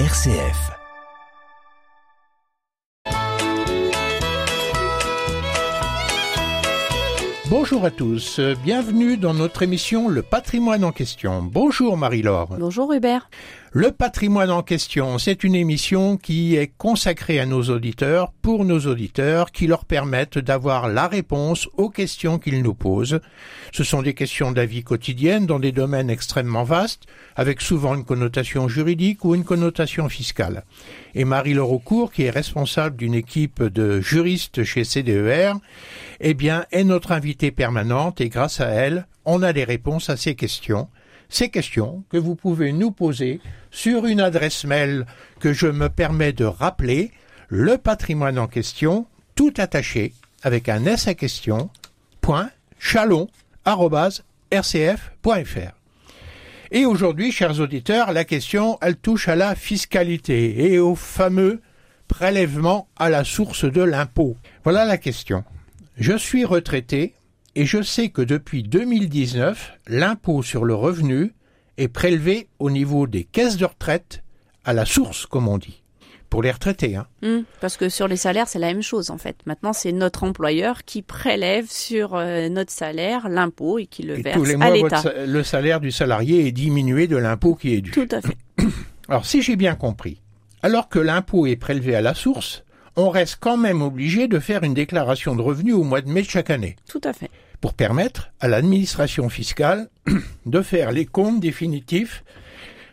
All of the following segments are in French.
RCF. Bonjour à tous, bienvenue dans notre émission Le patrimoine en question. Bonjour Marie-Laure. Bonjour Hubert. Le patrimoine en question, c'est une émission qui est consacrée à nos auditeurs, pour nos auditeurs, qui leur permettent d'avoir la réponse aux questions qu'ils nous posent. Ce sont des questions d'avis quotidienne dans des domaines extrêmement vastes, avec souvent une connotation juridique ou une connotation fiscale. Et Marie Laurocourt, qui est responsable d'une équipe de juristes chez CDER, eh bien, est notre invitée permanente et grâce à elle, on a des réponses à ces questions ces questions que vous pouvez nous poser sur une adresse mail que je me permets de rappeler, le patrimoine en question, tout attaché, avec un S à question, point, chalon, rcf.fr. Et aujourd'hui, chers auditeurs, la question, elle touche à la fiscalité et au fameux prélèvement à la source de l'impôt. Voilà la question. Je suis retraité et je sais que depuis 2019, l'impôt sur le revenu est prélevé au niveau des caisses de retraite à la source, comme on dit. Pour les retraités. Hein. Mmh, parce que sur les salaires, c'est la même chose en fait. Maintenant, c'est notre employeur qui prélève sur euh, notre salaire l'impôt et qui le verse tous les mois, à l'État. Le salaire du salarié est diminué de l'impôt qui est dû. Tout à fait. Alors, si j'ai bien compris, alors que l'impôt est prélevé à la source, on reste quand même obligé de faire une déclaration de revenus au mois de mai de chaque année. Tout à fait pour permettre à l'administration fiscale de faire les comptes définitifs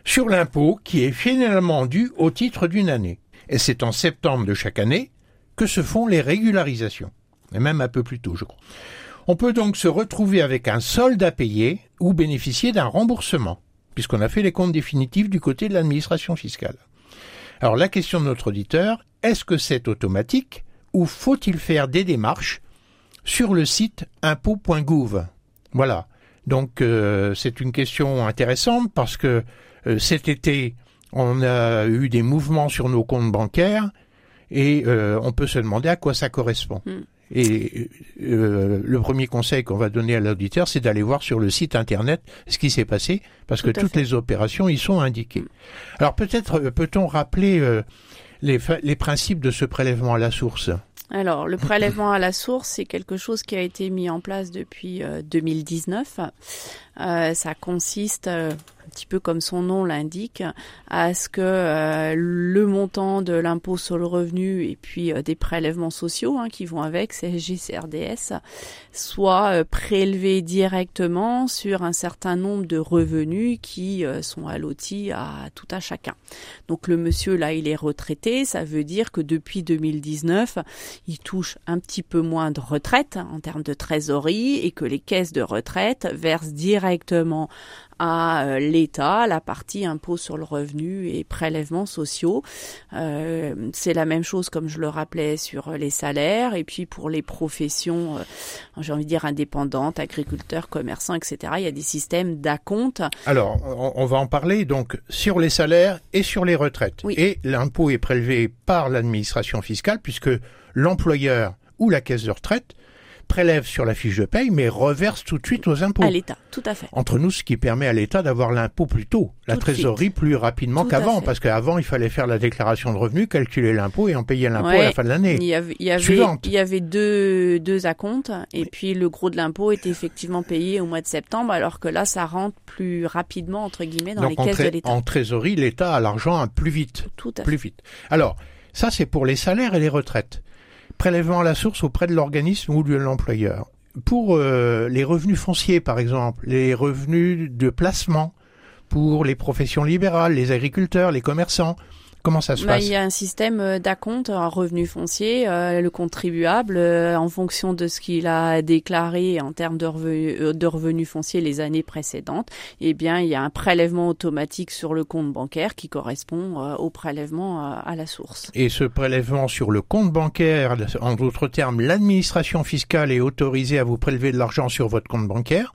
sur l'impôt qui est finalement dû au titre d'une année. Et c'est en septembre de chaque année que se font les régularisations, et même un peu plus tôt, je crois. On peut donc se retrouver avec un solde à payer ou bénéficier d'un remboursement, puisqu'on a fait les comptes définitifs du côté de l'administration fiscale. Alors la question de notre auditeur, est-ce que c'est automatique ou faut-il faire des démarches sur le site impôt.gouv. Voilà. Donc euh, c'est une question intéressante parce que euh, cet été, on a eu des mouvements sur nos comptes bancaires et euh, on peut se demander à quoi ça correspond. Hmm. Et le premier conseil qu'on va donner à l'auditeur, c'est d'aller voir sur le site internet ce qui s'est passé, parce que toutes les opérations y sont indiquées. Hmm. Alors peut-être peut-on rappeler les, les principes de ce prélèvement à la source? Alors, le prélèvement à la source, c'est quelque chose qui a été mis en place depuis 2019. Euh, ça consiste euh, petit peu comme son nom l'indique, à ce que euh, le montant de l'impôt sur le revenu et puis des prélèvements sociaux hein, qui vont avec, CSG, CRDS, soit prélevé directement sur un certain nombre de revenus qui sont allotis à tout à chacun. Donc le monsieur là, il est retraité, ça veut dire que depuis 2019, il touche un petit peu moins de retraite en termes de trésorerie et que les caisses de retraite versent directement à euh, l'État, la partie impôt sur le revenu et prélèvements sociaux. Euh, c'est la même chose, comme je le rappelais, sur les salaires et puis pour les professions, euh, j'ai envie de dire indépendantes, agriculteurs, commerçants, etc. Il y a des systèmes d'acompte. Alors, on, va en parler donc sur les salaires et sur les retraites. Et l'impôt est prélevé par l'administration fiscale puisque l'employeur ou la caisse de retraite prélève sur la fiche de paye, mais reverse tout de suite aux impôts. À l'État, tout à fait. Entre nous, ce qui permet à l'État d'avoir l'impôt plus tôt, la trésorerie plus rapidement qu'avant, parce qu'avant, il fallait faire la déclaration de revenus, calculer l'impôt et en payer l'impôt à la fin de l'année. Il y avait, il y avait, il y avait deux, deux acomptes, et puis le gros de l'impôt était effectivement payé au mois de septembre, alors que là, ça rentre plus rapidement, entre guillemets, dans les caisses de l'État. En trésorerie, l'État a l'argent plus vite. Tout à plus vite. Alors, ça, c'est pour les salaires et les retraites prélèvement à la source auprès de l'organisme ou de l'employeur. Pour euh, les revenus fonciers, par exemple, les revenus de placement pour les professions libérales, les agriculteurs, les commerçants, Comment ça se bah, passe Il y a un système euh, d'acompte, un revenu foncier. Euh, le contribuable, euh, en fonction de ce qu'il a déclaré en termes de revenus, de revenus fonciers les années précédentes, eh bien, il y a un prélèvement automatique sur le compte bancaire qui correspond au prélèvement à la source. Et ce prélèvement sur le compte bancaire, en d'autres termes, l'administration fiscale est autorisée à vous prélever de l'argent sur votre compte bancaire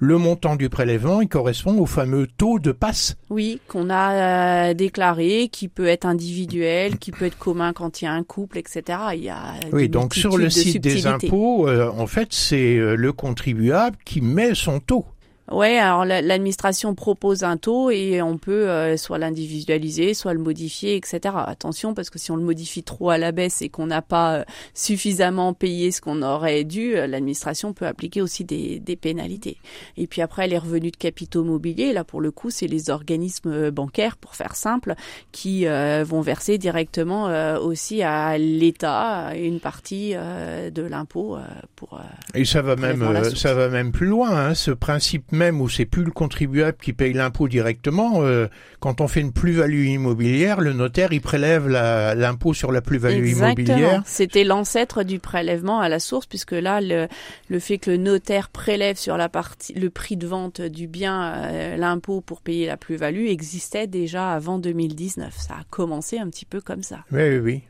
le montant du prélèvement, il correspond au fameux taux de passe. Oui, qu'on a euh, déclaré, qui peut être individuel, qui peut être commun quand il y a un couple, etc. Il y a oui, donc sur le site des impôts, euh, en fait, c'est euh, le contribuable qui met son taux. Ouais, alors l'administration propose un taux et on peut euh, soit l'individualiser, soit le modifier, etc. Attention parce que si on le modifie trop à la baisse et qu'on n'a pas euh, suffisamment payé ce qu'on aurait dû, euh, l'administration peut appliquer aussi des, des, pénalités. Et puis après les revenus de capitaux mobiliers, là pour le coup c'est les organismes bancaires, pour faire simple, qui vont verser directement aussi à l'État une partie de l'impôt pour. et ça va même ça va même plus loin, hein, ce principe même où c'est plus le contribuable qui paye l'impôt directement, euh, quand on fait une plus-value immobilière, le notaire il prélève l'impôt sur la plus-value immobilière. C'était l'ancêtre du prélèvement à la source, puisque là le, le, fait que le notaire prélève sur la partie le prix de vente du bien euh, l'impôt pour payer la plus-value existait déjà avant 2019. Ça a commencé un petit peu comme ça. Oui, oui, oui.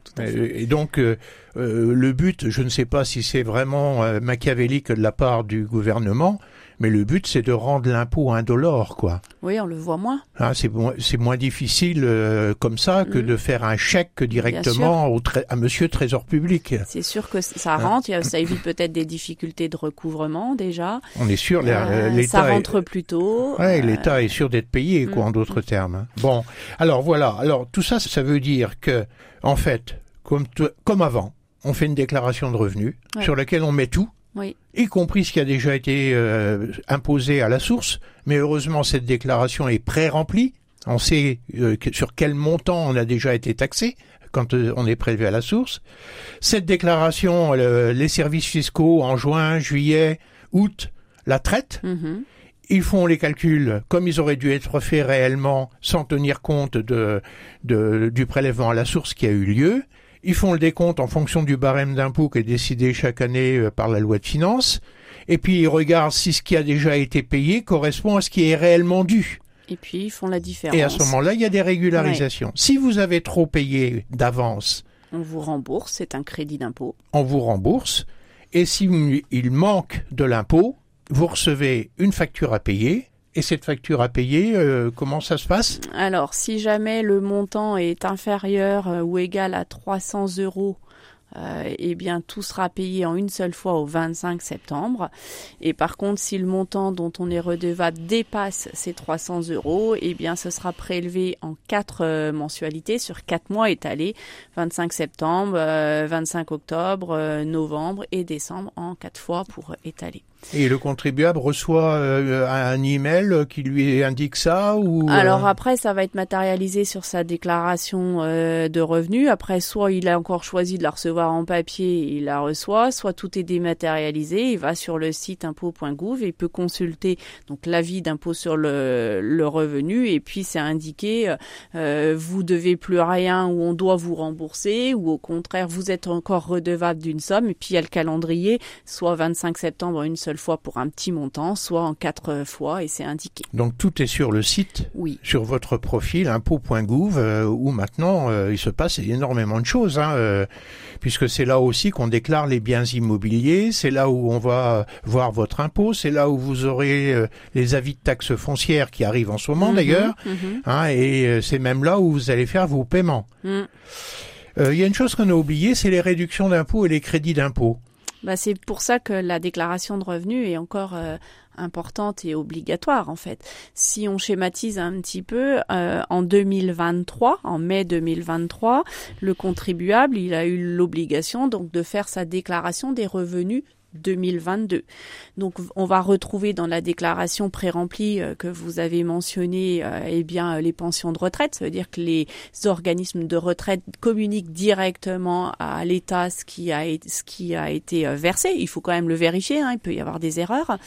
Et donc euh, le but, je ne sais pas si c'est vraiment machiavélique de la part du gouvernement, mais le but, c'est de rendre l'impôt indolore, quoi. Oui, on le voit moins. Ah, c'est c'est moins difficile euh, comme ça que mm. de faire un chèque directement au à Monsieur Trésor Public. C'est sûr que ça hein rentre. Ça évite peut-être des difficultés de recouvrement déjà. On est sûr. Euh, l'État ça rentre plus tôt. Ouais, l'État est sûr d'être payé, quoi, en mm. d'autres termes. Hein. Bon, alors voilà. Alors tout ça, ça veut dire que, en fait, comme comme avant, on fait une déclaration de revenus sur laquelle on met tout oui. y compris ce qui a déjà été euh, imposé à la source. Mais heureusement, cette déclaration est pré-remplie. On sait euh, sur quel montant on a déjà été taxé quand euh, on est prélevé à la source. Cette déclaration, les services fiscaux en juin, juillet, août la traitent. Mm-hmm. Ils font les calculs comme ils auraient dû être faits réellement sans tenir compte de, de, du prélèvement à la source qui a eu lieu. Ils font le décompte en fonction du barème d'impôt qui est décidé chaque année euh, par la loi de finances. Et puis ils regardent si ce qui a déjà été payé correspond à ce qui est réellement dû. Et puis ils font la différence. Et à ce moment-là, il y a des régularisations. Si vous avez trop payé d'avance, on vous rembourse, c'est un crédit d'impôt. On vous rembourse. Et si il manque de l'impôt, vous recevez une facture à payer et cette facture à payer, euh, comment ça se passe? Alors, si jamais le montant est inférieur euh, ou égal à 300 euros, euh, eh bien tout sera payé en une seule fois au 25 septembre. Et par contre, si le montant dont on est redevable dépasse ces 300 euros, eh bien ce sera prélevé en quatre mensualités sur quatre mois étalés 25 septembre, 25 octobre, novembre et décembre en quatre fois pour étaler. Et le contribuable reçoit euh, un email qui lui indique ça ou euh, Alors après, ça va être matérialisé sur sa déclaration euh, de revenus. Après, soit il a encore choisi de la recevoir en papier, il la reçoit, soit tout est dématérialisé. Il va sur le site impôt.gouv et il peut consulter donc l'avis d'impôt sur le, le, revenu et puis c'est indiqué vous devez plus rien ou on doit vous rembourser ou au contraire vous êtes encore redevable d'une somme et puis il y a le calendrier, soit 25 septembre une seule fois pour un petit montant, soit en quatre fois, et c'est indiqué. Donc tout est sur le site, oui. sur votre profil impôt.gouv, euh, où maintenant euh, il se passe énormément de choses, hein, euh, puisque c'est là aussi qu'on déclare les biens immobiliers, c'est là où on va voir votre impôt, c'est là où vous aurez les avis de taxes foncières qui arrivent en ce moment mhm, d'ailleurs, mhm. hein, et c'est même là où vous allez faire vos paiements. Mm. Il y a une chose qu'on a oubliée, c'est les réductions d'impôts et les crédits d'impôts. Bah, c'est pour ça que la déclaration de revenus est encore euh, importante et obligatoire en fait. Si on schématise un petit peu, euh, en 2023, en mai 2023, le contribuable, il a eu l'obligation donc de faire sa déclaration des revenus 2022. Donc on va retrouver dans la déclaration pré-remplie euh, que vous avez mentionné euh, eh bien les pensions de retraite, ça veut dire que les organismes de retraite communiquent directement à l'État ce qui a ce qui a été euh, versé. Il faut quand même le vérifier, hein, il peut y avoir des erreurs.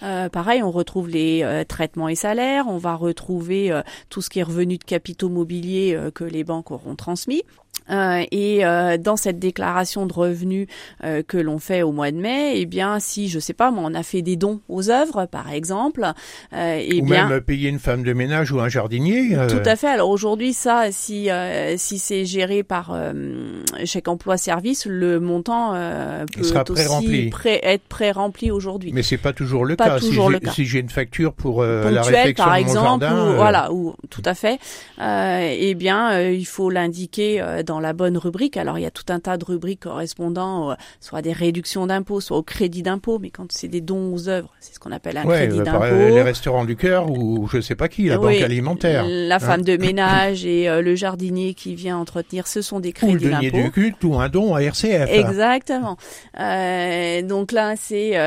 pareil, on retrouve les traitements et salaires, on va retrouver tout ce qui est revenu de capitaux mobiliers que les banques auront transmis. Euh, et euh, dans cette déclaration de revenus euh, que l'on fait au mois de mai, eh bien, si je sais pas, moi, on a fait des dons aux œuvres, par exemple, eh ou bien, même payer une femme de ménage ou un jardinier. Tout à fait. Alors aujourd'hui, ça, si si c'est géré par chèque emploi service, le montant peut sera aussi pré être pré-rempli aujourd'hui. Mais c'est pas toujours le cas. si j'ai une facture pour la par de exemple, mon jardin, ou, voilà, ou tout à fait, eh bien, il faut l'indiquer dans dans la bonne rubrique. Alors il y a tout un tas de rubriques correspondant soit à des réductions d'impôts, soit au crédit d'impôt, mais quand c'est des dons aux œuvres, c'est ce qu'on appelle un crédit bah, d'impôt. Les restaurants du cœur ou je sais pas qui, la banque alimentaire. La hein. femme de ménage et le jardinier qui vient entretenir, ce sont des crédits d'impôt. Ou le du culte ou un don à RCF. Exactement. donc là, c'est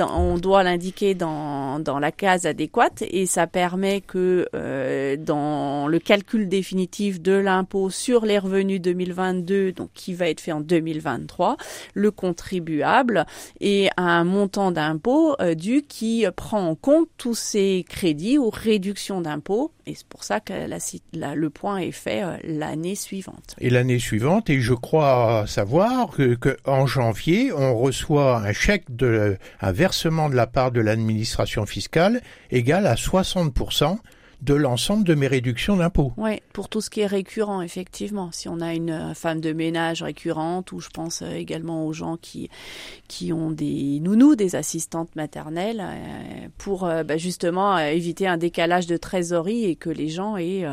on doit l'indiquer dans, dans la case adéquate et ça permet que euh, dans le calcul définitif de l'impôt sur les revenus 2022, donc qui va être fait en 2023, le contribuable ait un montant d'impôt euh, dû qui prend en compte tous ces crédits ou réductions d'impôts et c'est pour ça que le point est fait euh, l'année suivante. Et l'année suivante, et je crois savoir que, que, en janvier, on reçoit un chèque de un versement de la part de l'administration fiscale égal à 60% de l'ensemble de mes réductions d'impôts. Oui, pour tout ce qui est récurrent, effectivement. Si on a une euh, femme de ménage récurrente, ou je pense euh, également aux gens qui, qui ont des nounous, des assistantes maternelles, euh, pour bah, justement éviter un décalage de trésorerie et que les gens aient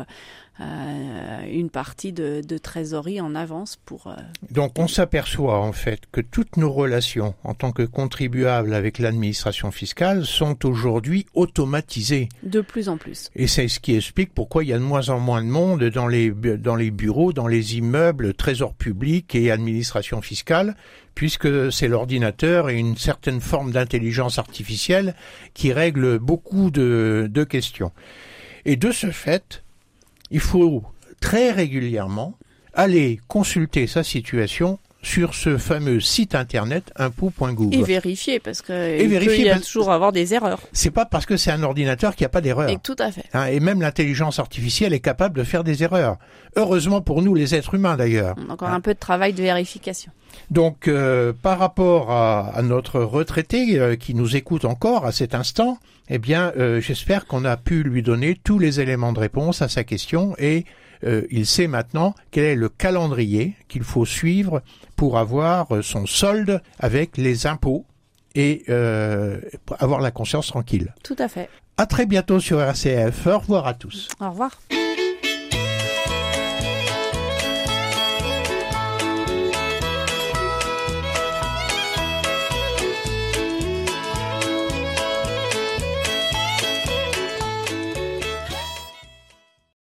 une partie de, de, trésorerie en avance pour. Euh, Donc on s'aperçoit en fait que toutes nos relations en tant que contribuables avec l'administration fiscale sont aujourd'hui automatisées. De plus en plus. Et c'est ce qui explique pourquoi il y a de moins en moins de monde dans les dans les bureaux, dans les immeubles, trésor public et administration fiscale, puisque c'est l'ordinateur et une certaine forme d'intelligence artificielle qui règle beaucoup de, de questions. Et de ce fait, il faut très régulièrement aller consulter sa situation sur ce fameux site internet impôt.gouv. Et vérifier, parce que et peut y a toujours avoir des erreurs. C'est pas parce que c'est un ordinateur qu'il n'y a pas d'erreur. Et tout à fait. Hein, et même l'intelligence artificielle est capable de faire des erreurs. Heureusement pour nous, les êtres humains d'ailleurs. Encore un peu de travail de vérification. Donc, euh, par rapport à, notre retraité euh, qui nous écoute encore à cet instant, eh bien, euh, j'espère qu'on a pu lui donner tous les éléments de réponse à sa question et euh, il sait maintenant quel est le calendrier qu'il faut suivre pour avoir euh, son solde avec les impôts et avoir la conscience tranquille. Tout à fait. À très bientôt sur RCF. Au revoir à tous. Au revoir.